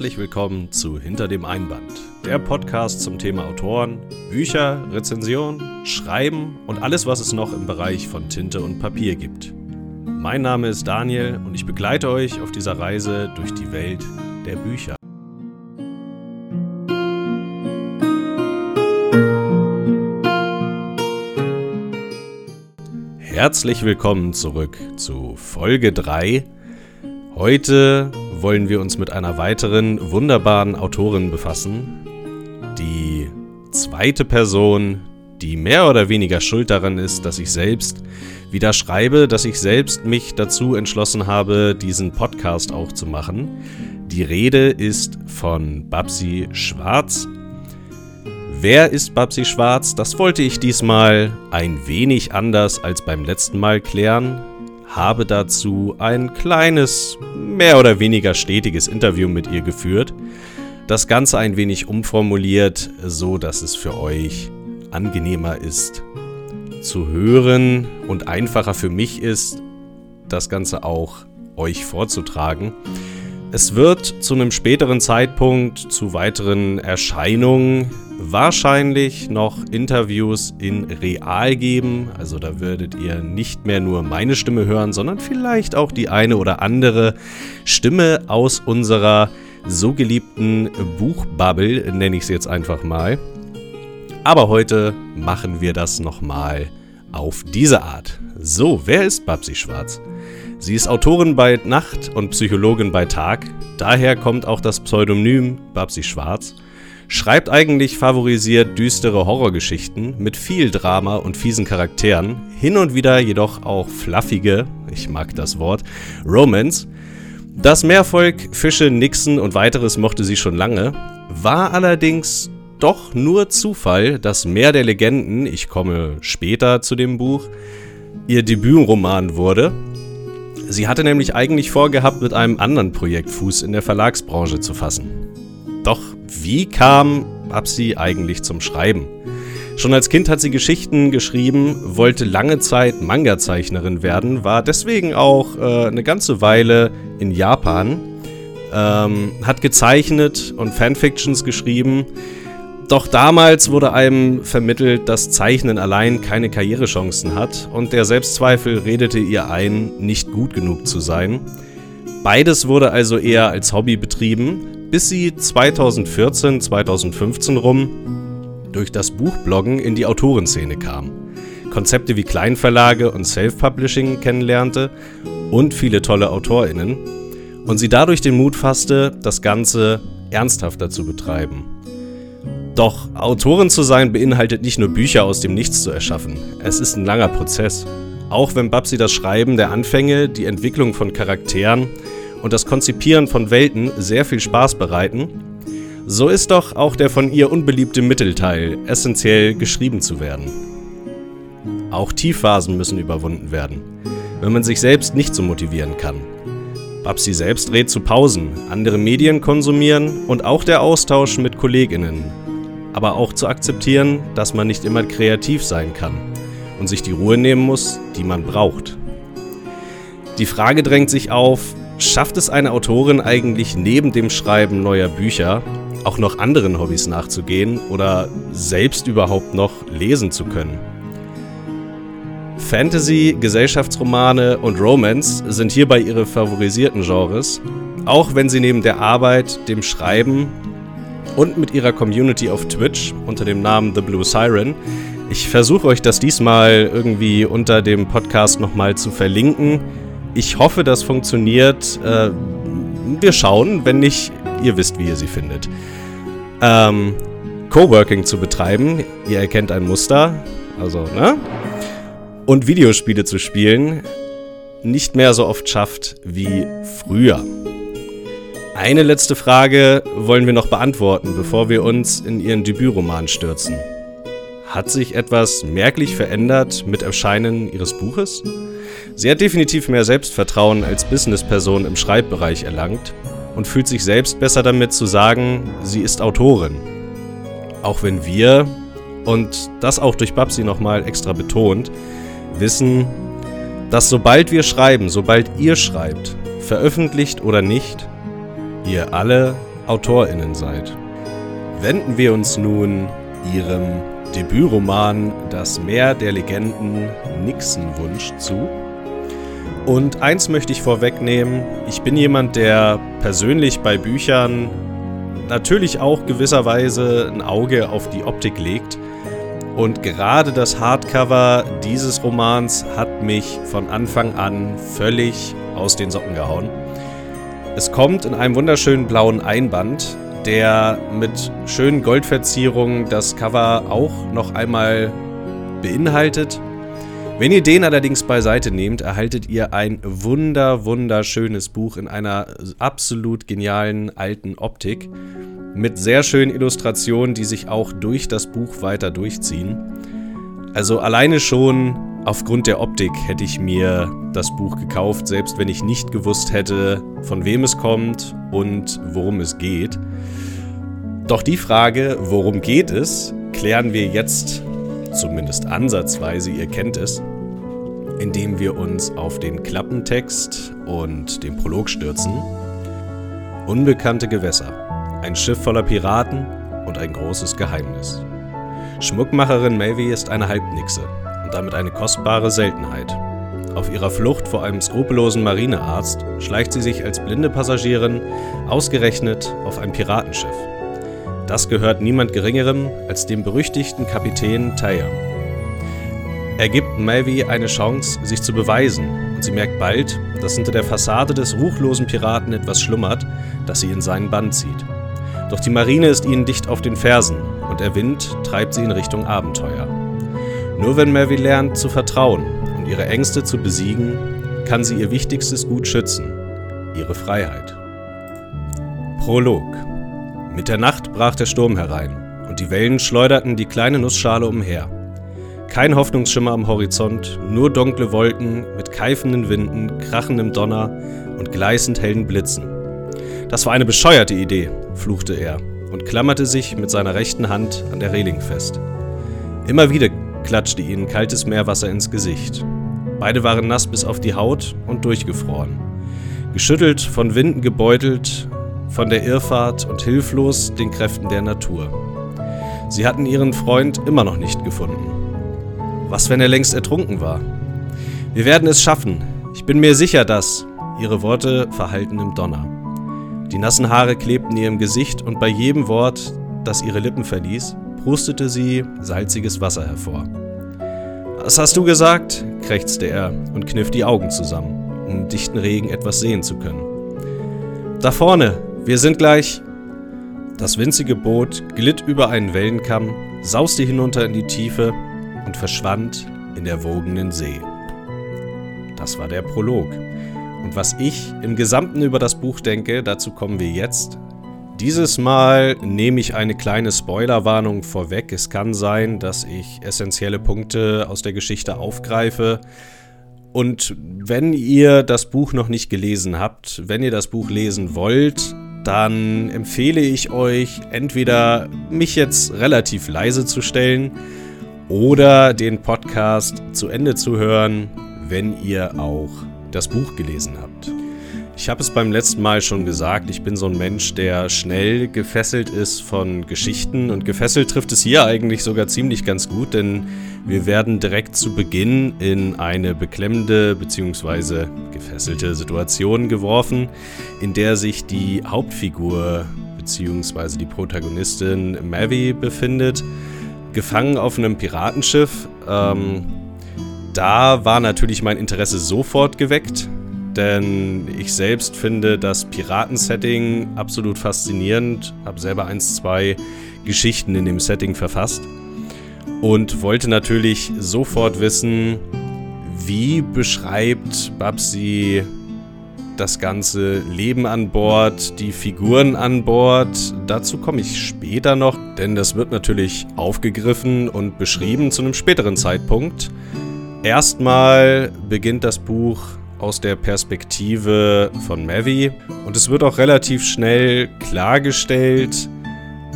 Herzlich willkommen zu Hinter dem Einband, der Podcast zum Thema Autoren, Bücher, Rezension, Schreiben und alles, was es noch im Bereich von Tinte und Papier gibt. Mein Name ist Daniel und ich begleite euch auf dieser Reise durch die Welt der Bücher. Herzlich willkommen zurück zu Folge 3. Heute wollen wir uns mit einer weiteren wunderbaren Autorin befassen. Die zweite Person, die mehr oder weniger schuld daran ist, dass ich selbst wieder schreibe, dass ich selbst mich dazu entschlossen habe, diesen Podcast auch zu machen. Die Rede ist von Babsi Schwarz. Wer ist Babsi Schwarz? Das wollte ich diesmal ein wenig anders als beim letzten Mal klären habe dazu ein kleines, mehr oder weniger stetiges Interview mit ihr geführt. Das Ganze ein wenig umformuliert, so dass es für euch angenehmer ist zu hören und einfacher für mich ist, das Ganze auch euch vorzutragen. Es wird zu einem späteren Zeitpunkt zu weiteren Erscheinungen wahrscheinlich noch Interviews in real geben. Also da würdet ihr nicht mehr nur meine Stimme hören, sondern vielleicht auch die eine oder andere Stimme aus unserer so geliebten Buchbubble, nenne ich es jetzt einfach mal. Aber heute machen wir das nochmal auf diese Art. So, wer ist Babsi Schwarz? Sie ist Autorin bei Nacht und Psychologin bei Tag. Daher kommt auch das Pseudonym Babsi Schwarz. Schreibt eigentlich favorisiert düstere Horrorgeschichten mit viel Drama und fiesen Charakteren, hin und wieder jedoch auch fluffige, ich mag das Wort, Romance. Das Meervolk, Fische, Nixon und weiteres mochte sie schon lange, war allerdings doch nur Zufall, dass Meer der Legenden, ich komme später zu dem Buch, ihr Debütroman wurde Sie hatte nämlich eigentlich vorgehabt, mit einem anderen Projekt Fuß in der Verlagsbranche zu fassen. Doch wie kam Babsi eigentlich zum Schreiben? Schon als Kind hat sie Geschichten geschrieben, wollte lange Zeit Manga-Zeichnerin werden, war deswegen auch äh, eine ganze Weile in Japan, ähm, hat gezeichnet und Fanfictions geschrieben, doch damals wurde einem vermittelt, dass Zeichnen allein keine Karrierechancen hat und der Selbstzweifel redete ihr ein, nicht gut genug zu sein. Beides wurde also eher als Hobby betrieben, bis sie 2014, 2015 rum durch das Buchbloggen in die Autorenszene kam, Konzepte wie Kleinverlage und Self-Publishing kennenlernte und viele tolle AutorInnen und sie dadurch den Mut fasste, das Ganze ernsthafter zu betreiben. Doch Autorin zu sein beinhaltet nicht nur Bücher aus dem Nichts zu erschaffen. Es ist ein langer Prozess. Auch wenn Babsi das Schreiben der Anfänge, die Entwicklung von Charakteren und das Konzipieren von Welten sehr viel Spaß bereiten, so ist doch auch der von ihr unbeliebte Mittelteil essentiell geschrieben zu werden. Auch Tiefphasen müssen überwunden werden, wenn man sich selbst nicht so motivieren kann. Babsi selbst rät zu Pausen, andere Medien konsumieren und auch der Austausch mit Kolleginnen aber auch zu akzeptieren, dass man nicht immer kreativ sein kann und sich die Ruhe nehmen muss, die man braucht. Die Frage drängt sich auf, schafft es eine Autorin eigentlich neben dem Schreiben neuer Bücher auch noch anderen Hobbys nachzugehen oder selbst überhaupt noch lesen zu können? Fantasy, Gesellschaftsromane und Romance sind hierbei ihre favorisierten Genres, auch wenn sie neben der Arbeit, dem Schreiben und mit ihrer Community auf Twitch unter dem Namen The Blue Siren. Ich versuche euch das diesmal irgendwie unter dem Podcast nochmal zu verlinken. Ich hoffe, das funktioniert. Äh, wir schauen. Wenn nicht, ihr wisst, wie ihr sie findet. Ähm, Coworking zu betreiben, ihr erkennt ein Muster. Also, ne? Und Videospiele zu spielen, nicht mehr so oft schafft wie früher. Eine letzte Frage wollen wir noch beantworten, bevor wir uns in Ihren Debütroman stürzen. Hat sich etwas merklich verändert mit Erscheinen Ihres Buches? Sie hat definitiv mehr Selbstvertrauen als Businessperson im Schreibbereich erlangt und fühlt sich selbst besser damit zu sagen, sie ist Autorin. Auch wenn wir, und das auch durch Babsi nochmal extra betont, wissen, dass sobald wir schreiben, sobald ihr schreibt, veröffentlicht oder nicht, ihr alle AutorInnen seid. Wenden wir uns nun ihrem Debütroman Das Meer der Legenden Nixenwunsch zu. Und eins möchte ich vorwegnehmen, ich bin jemand, der persönlich bei Büchern natürlich auch gewisserweise ein Auge auf die Optik legt. Und gerade das Hardcover dieses Romans hat mich von Anfang an völlig aus den Socken gehauen. Es kommt in einem wunderschönen blauen Einband, der mit schönen Goldverzierungen das Cover auch noch einmal beinhaltet. Wenn ihr den allerdings beiseite nehmt, erhaltet ihr ein wunder, wunderschönes Buch in einer absolut genialen alten Optik mit sehr schönen Illustrationen, die sich auch durch das Buch weiter durchziehen. Also alleine schon aufgrund der Optik hätte ich mir das Buch gekauft, selbst wenn ich nicht gewusst hätte, von wem es kommt und worum es geht. Doch die Frage, worum geht es, klären wir jetzt zumindest ansatzweise, ihr kennt es, indem wir uns auf den Klappentext und den Prolog stürzen. Unbekannte Gewässer, ein Schiff voller Piraten und ein großes Geheimnis. Schmuckmacherin Mavie ist eine Halbnixe und damit eine kostbare Seltenheit. Auf ihrer Flucht vor einem skrupellosen Marinearzt schleicht sie sich als blinde Passagierin ausgerechnet auf ein Piratenschiff. Das gehört niemand Geringerem als dem berüchtigten Kapitän Taylor. Er gibt Mavie eine Chance, sich zu beweisen, und sie merkt bald, dass hinter der Fassade des ruchlosen Piraten etwas schlummert, das sie in seinen Bann zieht. Doch die Marine ist ihnen dicht auf den Fersen und der Wind treibt sie in Richtung Abenteuer. Nur wenn Mavie lernt zu vertrauen und ihre Ängste zu besiegen, kann sie ihr wichtigstes Gut schützen, ihre Freiheit. Prolog Mit der Nacht brach der Sturm herein und die Wellen schleuderten die kleine Nussschale umher. Kein Hoffnungsschimmer am Horizont, nur dunkle Wolken mit keifenden Winden, krachendem Donner und gleißend hellen Blitzen. Das war eine bescheuerte Idee, fluchte er und klammerte sich mit seiner rechten Hand an der Reling fest. Immer wieder klatschte ihnen kaltes Meerwasser ins Gesicht. Beide waren nass bis auf die Haut und durchgefroren. Geschüttelt, von Winden gebeutelt, von der Irrfahrt und hilflos den Kräften der Natur. Sie hatten ihren Freund immer noch nicht gefunden. Was, wenn er längst ertrunken war? Wir werden es schaffen. Ich bin mir sicher, dass. Ihre Worte verhallten im Donner. Die nassen Haare klebten ihrem Gesicht und bei jedem Wort, das ihre Lippen verließ, prustete sie salziges Wasser hervor. Was hast du gesagt? krächzte er und kniff die Augen zusammen, um im dichten Regen etwas sehen zu können. Da vorne, wir sind gleich. Das winzige Boot glitt über einen Wellenkamm, sauste hinunter in die Tiefe und verschwand in der wogenden See. Das war der Prolog. Und was ich im Gesamten über das Buch denke, dazu kommen wir jetzt. Dieses Mal nehme ich eine kleine Spoilerwarnung vorweg. Es kann sein, dass ich essentielle Punkte aus der Geschichte aufgreife. Und wenn ihr das Buch noch nicht gelesen habt, wenn ihr das Buch lesen wollt, dann empfehle ich euch entweder mich jetzt relativ leise zu stellen oder den Podcast zu Ende zu hören, wenn ihr auch das Buch gelesen habt. Ich habe es beim letzten Mal schon gesagt, ich bin so ein Mensch, der schnell gefesselt ist von Geschichten und gefesselt trifft es hier eigentlich sogar ziemlich ganz gut, denn wir werden direkt zu Beginn in eine beklemmende bzw. gefesselte Situation geworfen, in der sich die Hauptfigur bzw. die Protagonistin Mavi befindet, gefangen auf einem Piratenschiff. Ähm, da war natürlich mein Interesse sofort geweckt denn ich selbst finde das Piraten-Setting absolut faszinierend, habe selber eins, zwei Geschichten in dem Setting verfasst und wollte natürlich sofort wissen, wie beschreibt Babsi das ganze Leben an Bord, die Figuren an Bord. Dazu komme ich später noch, denn das wird natürlich aufgegriffen und beschrieben zu einem späteren Zeitpunkt. Erstmal beginnt das Buch aus der Perspektive von Mavi. Und es wird auch relativ schnell klargestellt,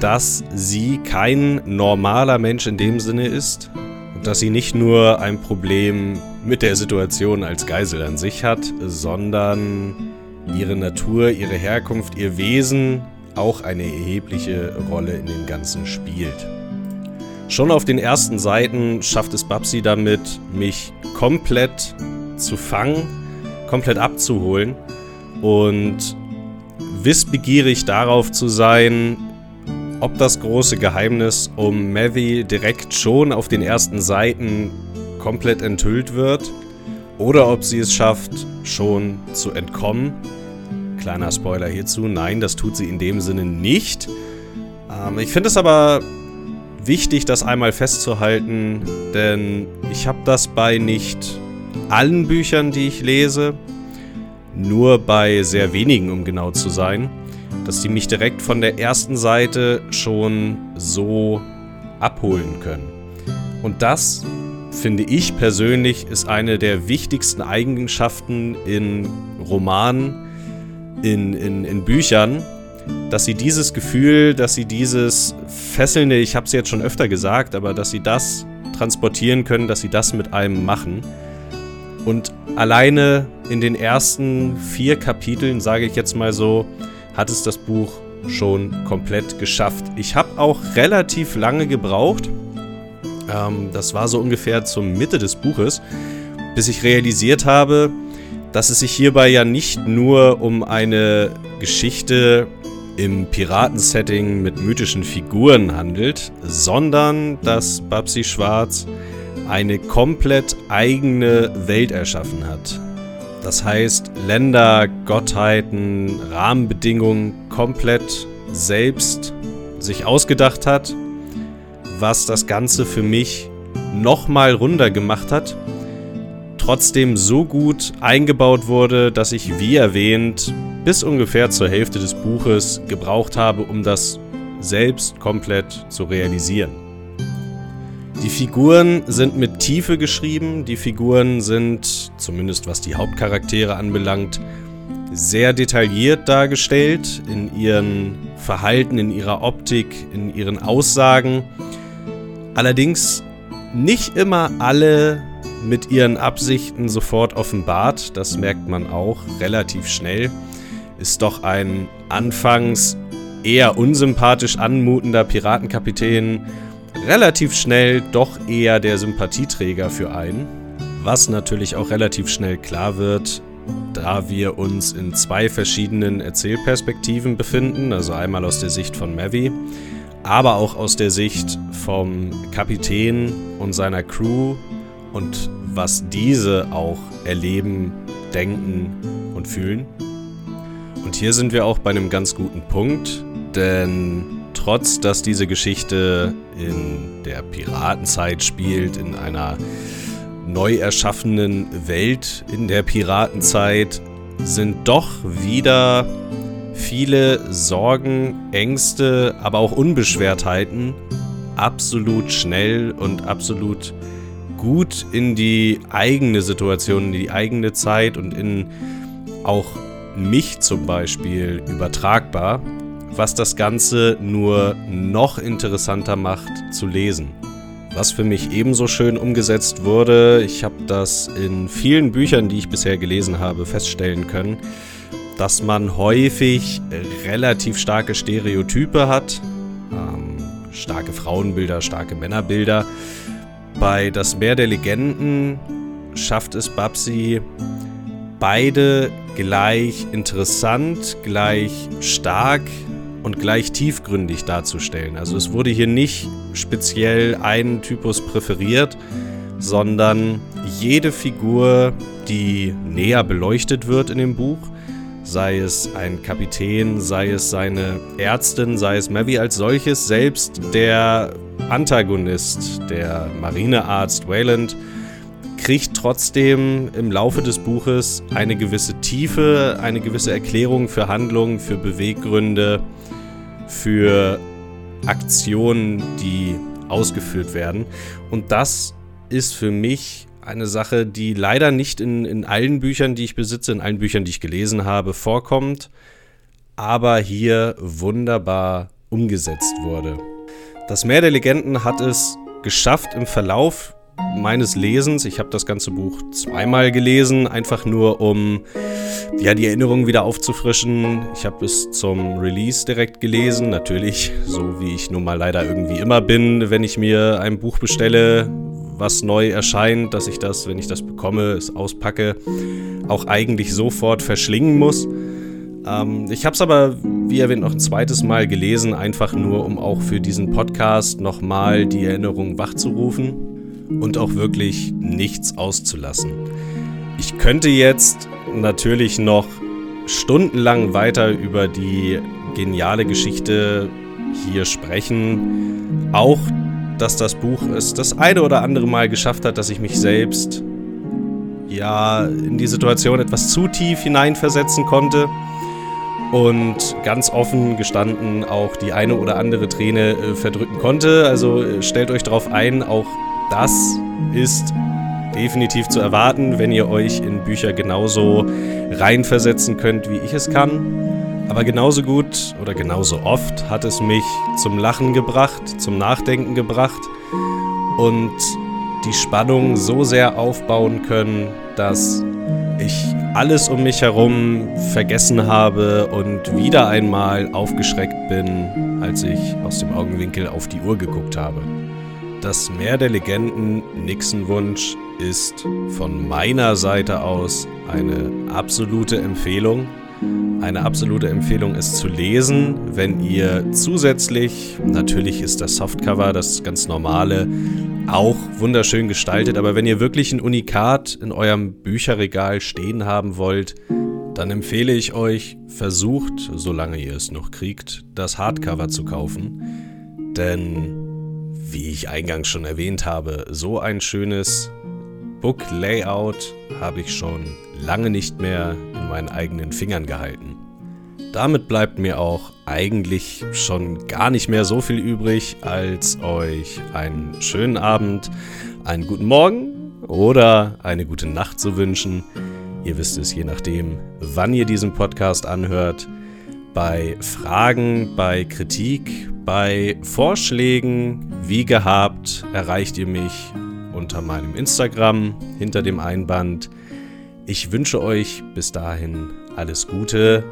dass sie kein normaler Mensch in dem Sinne ist. Und dass sie nicht nur ein Problem mit der Situation als Geisel an sich hat, sondern ihre Natur, ihre Herkunft, ihr Wesen auch eine erhebliche Rolle in dem Ganzen spielt. Schon auf den ersten Seiten schafft es Babsi damit, mich komplett zu fangen, komplett abzuholen und wissbegierig darauf zu sein, ob das große Geheimnis um Mavi direkt schon auf den ersten Seiten komplett enthüllt wird oder ob sie es schafft, schon zu entkommen. Kleiner Spoiler hierzu, nein, das tut sie in dem Sinne nicht. Ähm, ich finde es aber wichtig, das einmal festzuhalten, denn ich habe das bei nicht allen Büchern, die ich lese, nur bei sehr wenigen, um genau zu sein dass die mich direkt von der ersten Seite schon so abholen können. Und das, finde ich persönlich, ist eine der wichtigsten Eigenschaften in Romanen, in, in, in Büchern, dass sie dieses Gefühl, dass sie dieses fesselnde, ich habe es jetzt schon öfter gesagt, aber dass sie das transportieren können, dass sie das mit einem machen. Und alleine in den ersten vier Kapiteln, sage ich jetzt mal so, hat es das Buch schon komplett geschafft. Ich habe auch relativ lange gebraucht, ähm, das war so ungefähr zur Mitte des Buches, bis ich realisiert habe, dass es sich hierbei ja nicht nur um eine Geschichte im Piratensetting mit mythischen Figuren handelt, sondern dass Babsi Schwarz eine komplett eigene Welt erschaffen hat. Das heißt, Länder, Gottheiten, Rahmenbedingungen komplett selbst sich ausgedacht hat, was das Ganze für mich nochmal runder gemacht hat, trotzdem so gut eingebaut wurde, dass ich, wie erwähnt, bis ungefähr zur Hälfte des Buches gebraucht habe, um das selbst komplett zu realisieren. Die Figuren sind mit Tiefe geschrieben. Die Figuren sind, zumindest was die Hauptcharaktere anbelangt, sehr detailliert dargestellt in ihren Verhalten, in ihrer Optik, in ihren Aussagen. Allerdings nicht immer alle mit ihren Absichten sofort offenbart. Das merkt man auch relativ schnell. Ist doch ein anfangs eher unsympathisch anmutender Piratenkapitän relativ schnell doch eher der Sympathieträger für einen. Was natürlich auch relativ schnell klar wird, da wir uns in zwei verschiedenen Erzählperspektiven befinden, also einmal aus der Sicht von Mavi, aber auch aus der Sicht vom Kapitän und seiner Crew und was diese auch erleben, denken und fühlen. Und hier sind wir auch bei einem ganz guten Punkt, denn trotz dass diese Geschichte in der Piratenzeit spielt, in einer neu erschaffenen Welt in der Piratenzeit, sind doch wieder viele Sorgen, Ängste, aber auch Unbeschwertheiten absolut schnell und absolut gut in die eigene Situation, in die eigene Zeit und in auch mich zum Beispiel übertragbar was das Ganze nur noch interessanter macht zu lesen. Was für mich ebenso schön umgesetzt wurde, ich habe das in vielen Büchern, die ich bisher gelesen habe, feststellen können, dass man häufig relativ starke Stereotype hat, ähm, starke Frauenbilder, starke Männerbilder. Bei Das Meer der Legenden schafft es Babsi, beide gleich interessant, gleich stark und gleich tiefgründig darzustellen. Also es wurde hier nicht speziell ein Typus präferiert, sondern jede Figur, die näher beleuchtet wird in dem Buch, sei es ein Kapitän, sei es seine Ärztin, sei es Mavi als solches, selbst der Antagonist, der Marinearzt Wayland, kriegt trotzdem im Laufe des Buches eine gewisse Tiefe, eine gewisse Erklärung für Handlungen, für Beweggründe, für Aktionen, die ausgeführt werden. Und das ist für mich eine Sache, die leider nicht in, in allen Büchern, die ich besitze, in allen Büchern, die ich gelesen habe, vorkommt, aber hier wunderbar umgesetzt wurde. Das Meer der Legenden hat es geschafft, im Verlauf meines Lesens. Ich habe das ganze Buch zweimal gelesen, einfach nur um ja, die Erinnerungen wieder aufzufrischen. Ich habe es zum Release direkt gelesen, natürlich, so wie ich nun mal leider irgendwie immer bin, wenn ich mir ein Buch bestelle, was neu erscheint, dass ich das, wenn ich das bekomme, es auspacke, auch eigentlich sofort verschlingen muss. Ähm, ich habe es aber, wie erwähnt, noch ein zweites Mal gelesen, einfach nur, um auch für diesen Podcast nochmal die Erinnerung wachzurufen und auch wirklich nichts auszulassen. Ich könnte jetzt natürlich noch stundenlang weiter über die geniale Geschichte hier sprechen. Auch, dass das Buch es das eine oder andere Mal geschafft hat, dass ich mich selbst ja in die Situation etwas zu tief hineinversetzen konnte und ganz offen gestanden auch die eine oder andere Träne äh, verdrücken konnte. Also äh, stellt euch darauf ein, auch das ist definitiv zu erwarten, wenn ihr euch in Bücher genauso reinversetzen könnt, wie ich es kann. Aber genauso gut oder genauso oft hat es mich zum Lachen gebracht, zum Nachdenken gebracht und die Spannung so sehr aufbauen können, dass ich alles um mich herum vergessen habe und wieder einmal aufgeschreckt bin, als ich aus dem Augenwinkel auf die Uhr geguckt habe. Das Meer der Legenden Nixenwunsch ist von meiner Seite aus eine absolute Empfehlung. Eine absolute Empfehlung ist zu lesen, wenn ihr zusätzlich, natürlich ist das Softcover, das ganz normale, auch wunderschön gestaltet, aber wenn ihr wirklich ein Unikat in eurem Bücherregal stehen haben wollt, dann empfehle ich euch, versucht, solange ihr es noch kriegt, das Hardcover zu kaufen. Denn wie ich eingangs schon erwähnt habe, so ein schönes Book-Layout habe ich schon lange nicht mehr in meinen eigenen Fingern gehalten. Damit bleibt mir auch eigentlich schon gar nicht mehr so viel übrig, als euch einen schönen Abend, einen guten Morgen oder eine gute Nacht zu wünschen. Ihr wisst es, je nachdem, wann ihr diesen Podcast anhört. Bei Fragen, bei Kritik, bei Vorschlägen, wie gehabt, erreicht ihr mich unter meinem Instagram hinter dem Einband. Ich wünsche euch bis dahin alles Gute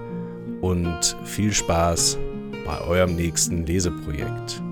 und viel Spaß bei eurem nächsten Leseprojekt.